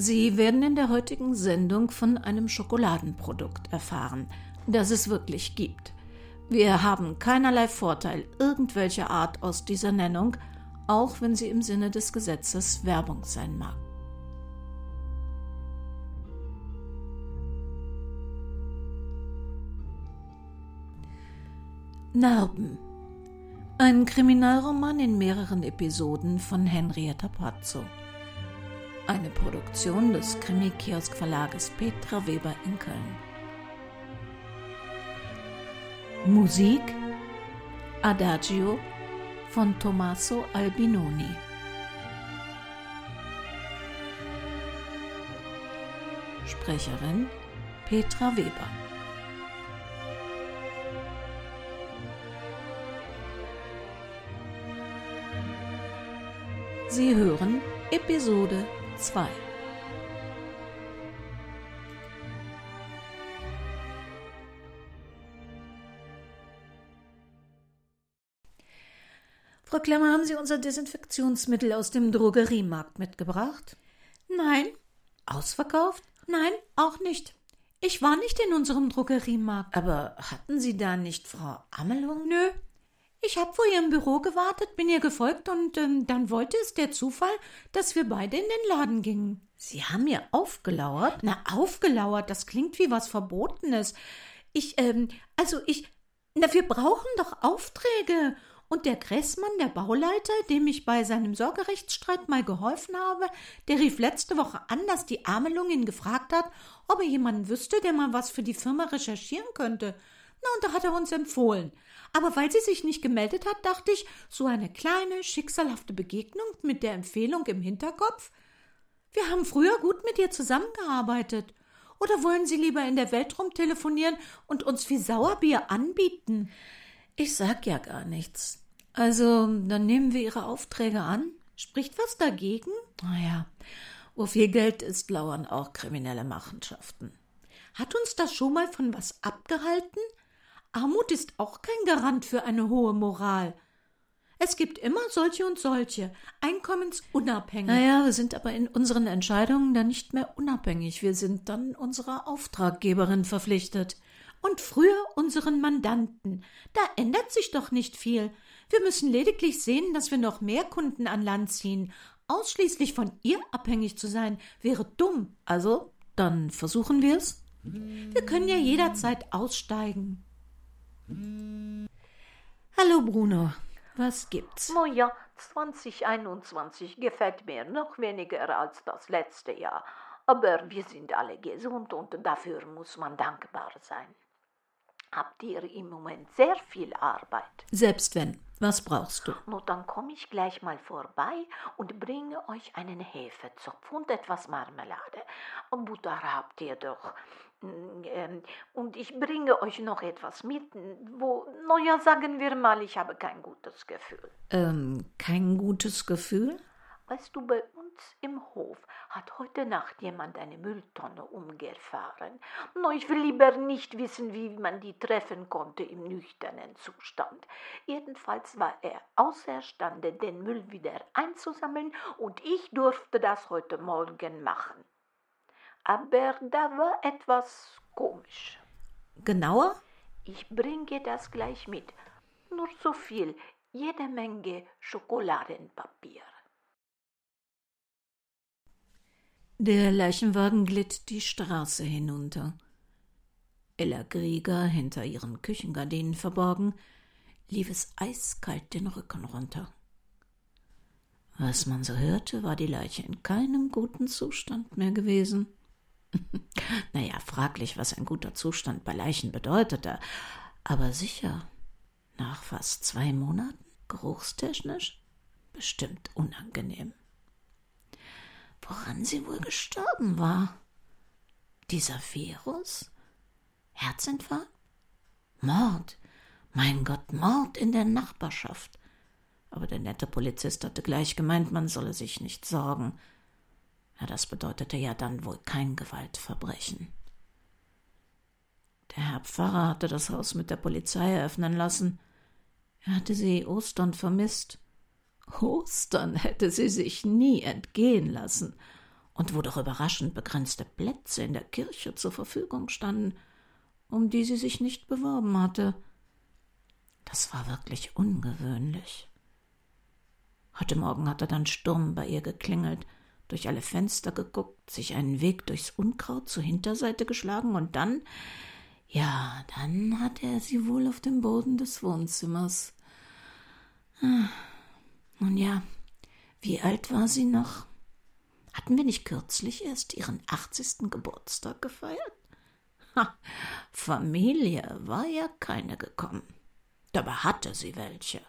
Sie werden in der heutigen Sendung von einem Schokoladenprodukt erfahren, das es wirklich gibt. Wir haben keinerlei Vorteil irgendwelcher Art aus dieser Nennung, auch wenn sie im Sinne des Gesetzes Werbung sein mag. Narben. Ein Kriminalroman in mehreren Episoden von Henrietta Pazzo. Eine Produktion des Krimi-Kiosk-Verlages Petra Weber in Köln. Musik Adagio von Tommaso Albinoni. Sprecherin Petra Weber. Sie hören Episode 2. Frau Klemmer, haben Sie unser Desinfektionsmittel aus dem Drogeriemarkt mitgebracht? Nein. Ausverkauft? Nein, auch nicht. Ich war nicht in unserem Drogeriemarkt. Aber hatten Sie da nicht Frau Amelung? Nö, ich habe vor ihrem Büro gewartet, bin ihr gefolgt und ähm, dann wollte es der Zufall, dass wir beide in den Laden gingen. Sie haben mir aufgelauert? Na, aufgelauert, das klingt wie was Verbotenes. Ich, ähm, also ich, na, wir brauchen doch Aufträge. Und der Kressmann, der Bauleiter, dem ich bei seinem Sorgerechtsstreit mal geholfen habe, der rief letzte Woche an, dass die Amelung ihn gefragt hat, ob er jemanden wüsste, der mal was für die Firma recherchieren könnte. Na, und da hat er uns empfohlen. Aber weil sie sich nicht gemeldet hat, dachte ich, so eine kleine, schicksalhafte Begegnung mit der Empfehlung im Hinterkopf. Wir haben früher gut mit ihr zusammengearbeitet. Oder wollen Sie lieber in der Welt rumtelefonieren und uns viel Sauerbier anbieten? Ich sag ja gar nichts. Also, dann nehmen wir Ihre Aufträge an. Spricht was dagegen? Naja, wo viel Geld ist, lauern auch kriminelle Machenschaften. Hat uns das schon mal von was abgehalten? Armut ist auch kein Garant für eine hohe Moral. Es gibt immer solche und solche, einkommensunabhängig. Naja, wir sind aber in unseren Entscheidungen dann nicht mehr unabhängig. Wir sind dann unserer Auftraggeberin verpflichtet. Und früher unseren Mandanten. Da ändert sich doch nicht viel. Wir müssen lediglich sehen, dass wir noch mehr Kunden an Land ziehen. Ausschließlich von ihr abhängig zu sein, wäre dumm. Also, dann versuchen wir's? Wir können ja jederzeit aussteigen. Hallo Bruno, was gibt's? Moja, 2021 gefällt mir noch weniger als das letzte Jahr, aber wir sind alle gesund und dafür muss man dankbar sein. Habt ihr im Moment sehr viel Arbeit? Selbst wenn. Was brauchst du? Nur dann komme ich gleich mal vorbei und bringe euch einen Hefezopf und etwas Marmelade. Butter habt ihr doch. Mm, ähm, und ich bringe euch noch etwas mit, wo, naja, sagen wir mal, ich habe kein gutes Gefühl. Ähm, kein gutes Gefühl? Weißt du, bei uns im Hof hat heute Nacht jemand eine Mülltonne umgefahren. No, ich will lieber nicht wissen, wie man die treffen konnte im nüchternen Zustand. Jedenfalls war er außerstande, den Müll wieder einzusammeln, und ich durfte das heute Morgen machen aber da war etwas komisch. Genauer? Ich bringe das gleich mit. Nur so viel, jede Menge Schokoladenpapier. Der Leichenwagen glitt die Straße hinunter. Ella Grieger, hinter ihren Küchengardinen verborgen, lief es eiskalt den Rücken runter. Was man so hörte, war die Leiche in keinem guten Zustand mehr gewesen. naja, fraglich, was ein guter Zustand bei Leichen bedeutete, aber sicher, nach fast zwei Monaten, geruchstechnisch, bestimmt unangenehm. Woran sie wohl gestorben war? Dieser Virus? Herzinfarkt? Mord? Mein Gott, Mord in der Nachbarschaft. Aber der nette Polizist hatte gleich gemeint, man solle sich nicht sorgen. Ja, das bedeutete ja dann wohl kein Gewaltverbrechen. Der Herr Pfarrer hatte das Haus mit der Polizei eröffnen lassen. Er hatte sie Ostern vermisst. Ostern hätte sie sich nie entgehen lassen. und wo doch überraschend begrenzte Plätze in der Kirche zur Verfügung standen, um die sie sich nicht beworben hatte. Das war wirklich ungewöhnlich. Heute Morgen hatte dann Sturm bei ihr geklingelt, durch alle Fenster geguckt, sich einen Weg durchs Unkraut zur Hinterseite geschlagen und dann, ja, dann hatte er sie wohl auf dem Boden des Wohnzimmers. Ah, nun ja, wie alt war sie noch? Hatten wir nicht kürzlich erst ihren 80. Geburtstag gefeiert? Ha, Familie war ja keine gekommen. Dabei hatte sie welche.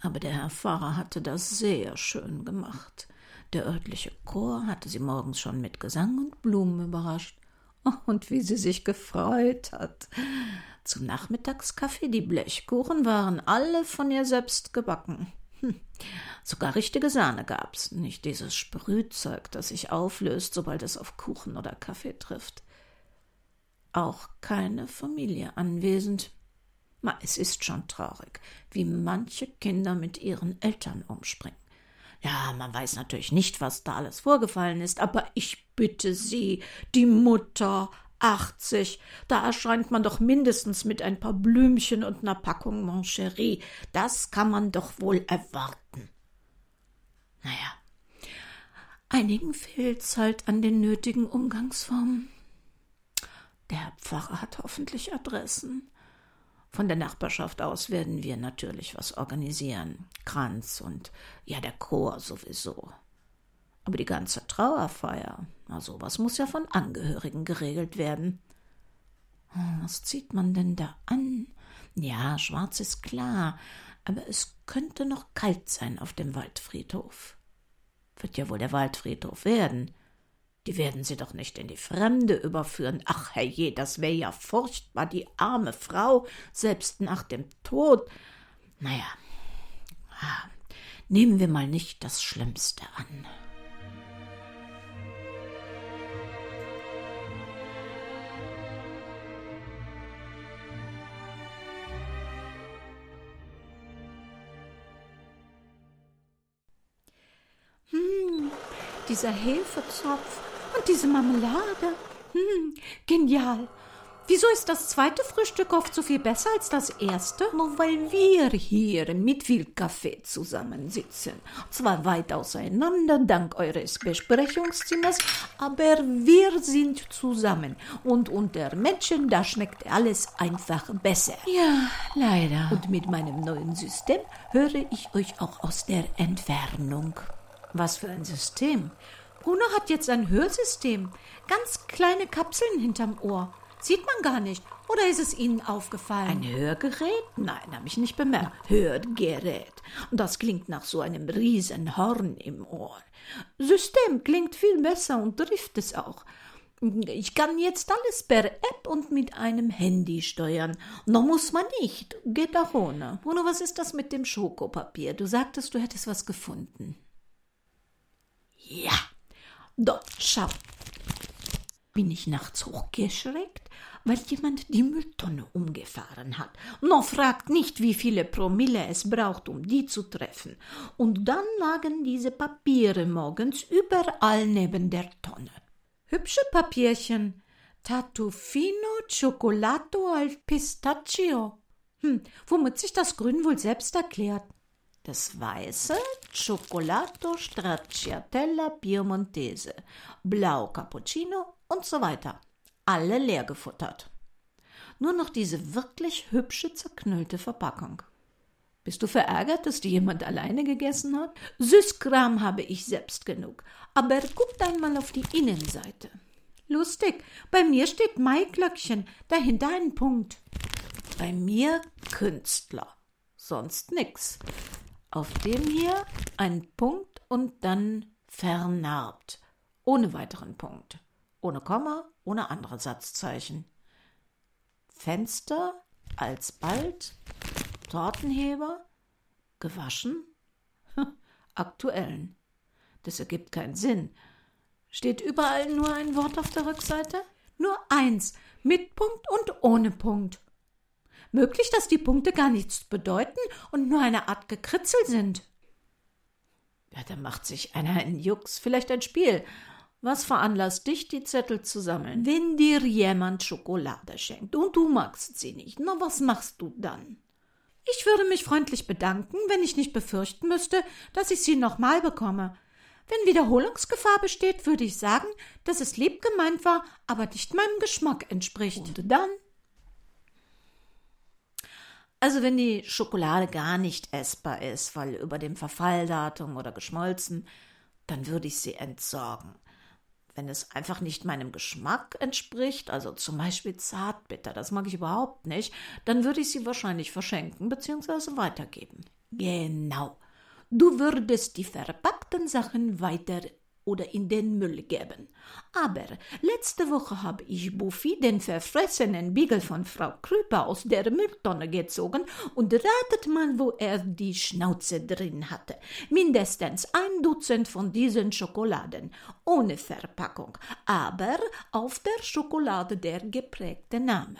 Aber der Herr Pfarrer hatte das sehr schön gemacht. Der örtliche Chor hatte sie morgens schon mit Gesang und Blumen überrascht. Oh, und wie sie sich gefreut hat. Zum Nachmittagskaffee die Blechkuchen waren alle von ihr selbst gebacken. Hm. Sogar richtige Sahne gab's, nicht dieses Sprühzeug, das sich auflöst, sobald es auf Kuchen oder Kaffee trifft. Auch keine Familie anwesend. Ma, es ist schon traurig, wie manche Kinder mit ihren Eltern umspringen. Ja, man weiß natürlich nicht, was da alles vorgefallen ist, aber ich bitte Sie, die Mutter, 80, da erscheint man doch mindestens mit ein paar Blümchen und einer Packung Moncherie. Das kann man doch wohl erwarten. Naja, einigen fehlt's halt an den nötigen Umgangsformen. Der Pfarrer hat hoffentlich Adressen. Von der Nachbarschaft aus werden wir natürlich was organisieren. Kranz und ja, der Chor sowieso. Aber die ganze Trauerfeier, na sowas muss ja von Angehörigen geregelt werden. Hm, was zieht man denn da an? Ja, schwarz ist klar, aber es könnte noch kalt sein auf dem Waldfriedhof. Wird ja wohl der Waldfriedhof werden. Die werden sie doch nicht in die Fremde überführen. Ach, herrje, das wäre ja furchtbar, die arme Frau, selbst nach dem Tod. Naja, ah, nehmen wir mal nicht das Schlimmste an. Dieser Hefezopf und diese Marmelade. Hm, genial. Wieso ist das zweite Frühstück oft so viel besser als das erste? Nur weil wir hier mit viel Kaffee zusammensitzen. Zwar weit auseinander, dank eures Besprechungszimmers, aber wir sind zusammen. Und unter Menschen, da schmeckt alles einfach besser. Ja, leider. Und mit meinem neuen System höre ich euch auch aus der Entfernung. Was für ein System? Bruno hat jetzt ein Hörsystem. Ganz kleine Kapseln hinterm Ohr. Sieht man gar nicht. Oder ist es Ihnen aufgefallen? Ein Hörgerät? Nein, habe ich nicht bemerkt. Hörgerät. Das klingt nach so einem riesen Horn im Ohr. System klingt viel besser und trifft es auch. Ich kann jetzt alles per App und mit einem Handy steuern. Noch muss man nicht. Geht auch ohne. Bruno, was ist das mit dem Schokopapier? Du sagtest, du hättest was gefunden. Ja, dort, schau. Bin ich nachts hochgeschreckt, weil jemand die Mülltonne umgefahren hat. Noch fragt nicht, wie viele Promille es braucht, um die zu treffen. Und dann lagen diese Papiere morgens überall neben der Tonne. Hübsche Papierchen. Tatufino Cioccolato al Pistachio. Hm, womit sich das Grün wohl selbst erklärt. Das Weiße Cioccolato Stracciatella Piemontese, Blau Cappuccino und so weiter. Alle leer gefuttert. Nur noch diese wirklich hübsche zerknüllte Verpackung. Bist du verärgert, dass die jemand alleine gegessen hat? Süßkram habe ich selbst genug. Aber guck einmal auf die Innenseite. Lustig, bei mir steht Maiglöckchen, dahinter ein Punkt. Bei mir Künstler, sonst nix. Auf dem hier ein Punkt und dann vernarbt. Ohne weiteren Punkt. Ohne Komma, ohne andere Satzzeichen. Fenster alsbald, Tortenheber, gewaschen, aktuellen. Das ergibt keinen Sinn. Steht überall nur ein Wort auf der Rückseite? Nur eins, mit Punkt und ohne Punkt. Möglich, dass die Punkte gar nichts bedeuten und nur eine Art Gekritzel sind. Ja, da macht sich einer einen Jux, vielleicht ein Spiel. Was veranlasst dich, die Zettel zu sammeln? Wenn dir jemand Schokolade schenkt und du magst sie nicht, na, was machst du dann? Ich würde mich freundlich bedanken, wenn ich nicht befürchten müsste, dass ich sie nochmal bekomme. Wenn Wiederholungsgefahr besteht, würde ich sagen, dass es lieb gemeint war, aber nicht meinem Geschmack entspricht. Und dann? Also wenn die Schokolade gar nicht essbar ist, weil über dem Verfalldatum oder geschmolzen, dann würde ich sie entsorgen. Wenn es einfach nicht meinem Geschmack entspricht, also zum Beispiel Zartbitter, das mag ich überhaupt nicht, dann würde ich sie wahrscheinlich verschenken bzw. weitergeben. Genau. Du würdest die verpackten Sachen weiter oder in den Müll geben. Aber letzte Woche habe ich Buffy den verfressenen Biegel von Frau Krüper aus der Mülltonne gezogen und ratet mal, wo er die Schnauze drin hatte. Mindestens ein Dutzend von diesen Schokoladen, ohne Verpackung, aber auf der Schokolade der geprägte Name.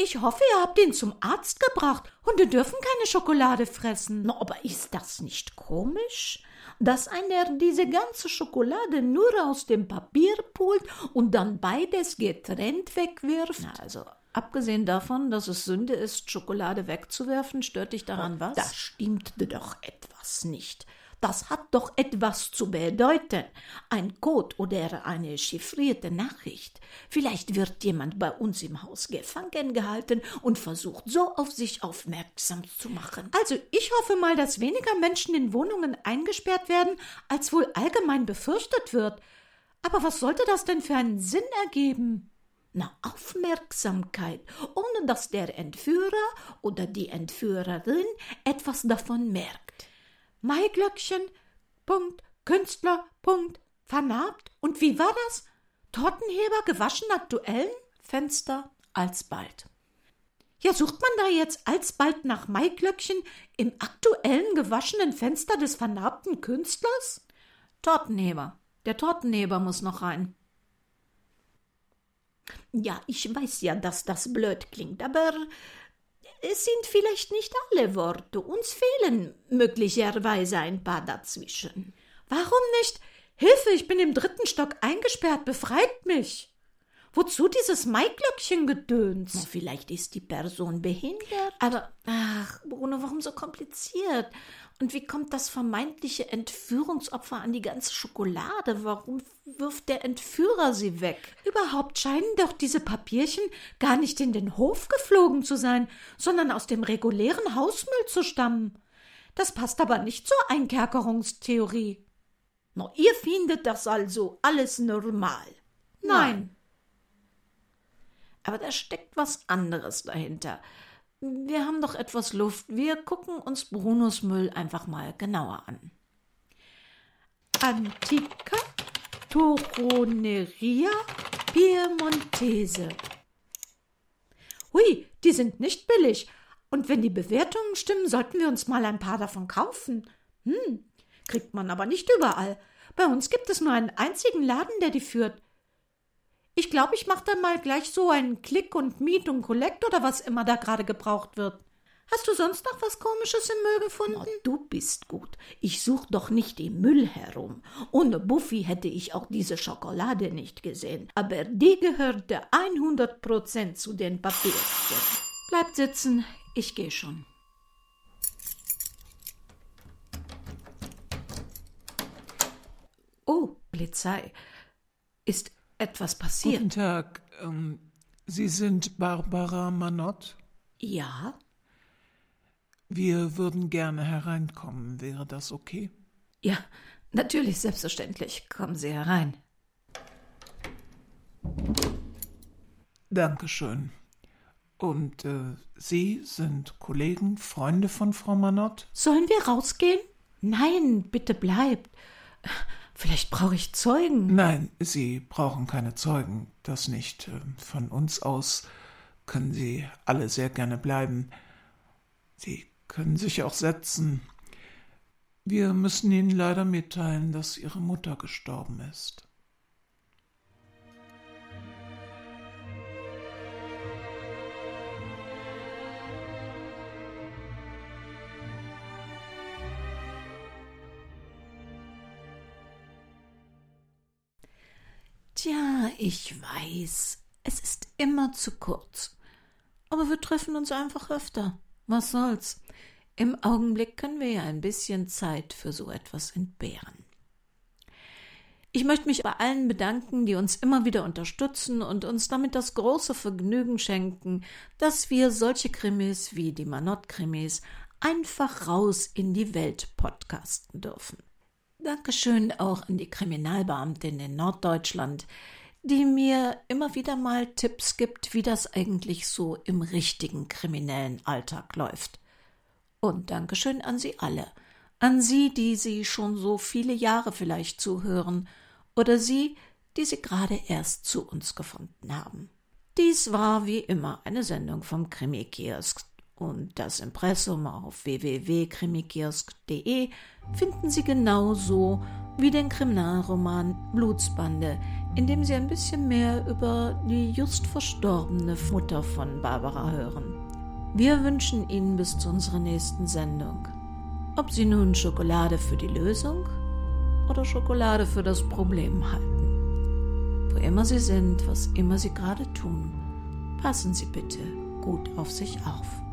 Ich hoffe, ihr habt ihn zum Arzt gebracht und wir dürfen keine Schokolade fressen. Na, aber ist das nicht komisch? Dass einer diese ganze Schokolade nur aus dem Papier pult und dann beides getrennt wegwirft? Na, also abgesehen davon, dass es Sünde ist, Schokolade wegzuwerfen, stört dich daran was? Da stimmt doch etwas nicht. Das hat doch etwas zu bedeuten. Ein Code oder eine chiffrierte Nachricht. Vielleicht wird jemand bei uns im Haus gefangen gehalten und versucht so auf sich aufmerksam zu machen. Also ich hoffe mal, dass weniger Menschen in Wohnungen eingesperrt werden, als wohl allgemein befürchtet wird. Aber was sollte das denn für einen Sinn ergeben? Na, Aufmerksamkeit, ohne dass der Entführer oder die Entführerin etwas davon merkt. Maiglöckchen, Künstler, Punkt, vernarbt. Und wie war das? Tortenheber gewaschen aktuellen? Fenster alsbald. Ja, sucht man da jetzt alsbald nach Maiglöckchen im aktuellen gewaschenen Fenster des vernarbten Künstlers? Tortenheber. Der Tortenheber muss noch rein. Ja, ich weiß ja, dass das blöd klingt, aber es sind vielleicht nicht alle Worte. Uns fehlen möglicherweise ein paar dazwischen. Warum nicht? Hilfe, ich bin im dritten Stock eingesperrt, befreit mich. Wozu dieses Maiglöckchen-Gedöns? Oh, vielleicht ist die Person behindert. Aber, ach, Bruno, warum so kompliziert? Und wie kommt das vermeintliche Entführungsopfer an die ganze Schokolade? Warum wirft der Entführer sie weg? Überhaupt scheinen doch diese Papierchen gar nicht in den Hof geflogen zu sein, sondern aus dem regulären Hausmüll zu stammen. Das passt aber nicht zur Einkerkerungstheorie. Na, ihr findet das also alles normal? Nein. Aber da steckt was anderes dahinter. Wir haben doch etwas Luft. Wir gucken uns Brunos Müll einfach mal genauer an. Antica Toroneria Piemontese. Hui, die sind nicht billig. Und wenn die Bewertungen stimmen, sollten wir uns mal ein paar davon kaufen. Hm, kriegt man aber nicht überall. Bei uns gibt es nur einen einzigen Laden, der die führt. Ich glaube, ich mache dann mal gleich so einen Klick und Miet und Collect oder was immer da gerade gebraucht wird. Hast du sonst noch was Komisches im Müll gefunden? Na, du bist gut. Ich such doch nicht im Müll herum. Ohne Buffy hätte ich auch diese Schokolade nicht gesehen. Aber die gehörte 100% zu den Papierchen. Bleibt sitzen, ich gehe schon. Oh, Polizei. Ist etwas passiert. Guten Tag. Ähm, Sie sind Barbara Manott? Ja. Wir würden gerne hereinkommen. Wäre das okay? Ja, natürlich, selbstverständlich. Kommen Sie herein. Dankeschön. Und äh, Sie sind Kollegen, Freunde von Frau Manott? Sollen wir rausgehen? Nein, bitte bleibt. Vielleicht brauche ich Zeugen. Nein, Sie brauchen keine Zeugen. Das nicht. Ähm, von uns aus können Sie alle sehr gerne bleiben. Sie können sich auch setzen. Wir müssen Ihnen leider mitteilen, dass Ihre Mutter gestorben ist. Ich weiß, es ist immer zu kurz. Aber wir treffen uns einfach öfter. Was soll's? Im Augenblick können wir ja ein bisschen Zeit für so etwas entbehren. Ich möchte mich bei allen bedanken, die uns immer wieder unterstützen und uns damit das große Vergnügen schenken, dass wir solche Krimis wie die Manott-Krimis einfach raus in die Welt podcasten dürfen. Dankeschön auch an die Kriminalbeamtin in Norddeutschland, die mir immer wieder mal Tipps gibt, wie das eigentlich so im richtigen kriminellen Alltag läuft. Und Dankeschön an Sie alle, an Sie, die Sie schon so viele Jahre vielleicht zuhören, oder Sie, die Sie gerade erst zu uns gefunden haben. Dies war wie immer eine Sendung vom Krimi-Kiosk und das Impressum auf www.krimikiosk.de finden Sie genauso wie den Kriminalroman Blutsbande, in dem Sie ein bisschen mehr über die just verstorbene Mutter von Barbara hören. Wir wünschen Ihnen bis zu unserer nächsten Sendung. Ob Sie nun Schokolade für die Lösung oder Schokolade für das Problem halten. Wo immer Sie sind, was immer Sie gerade tun, passen Sie bitte gut auf sich auf.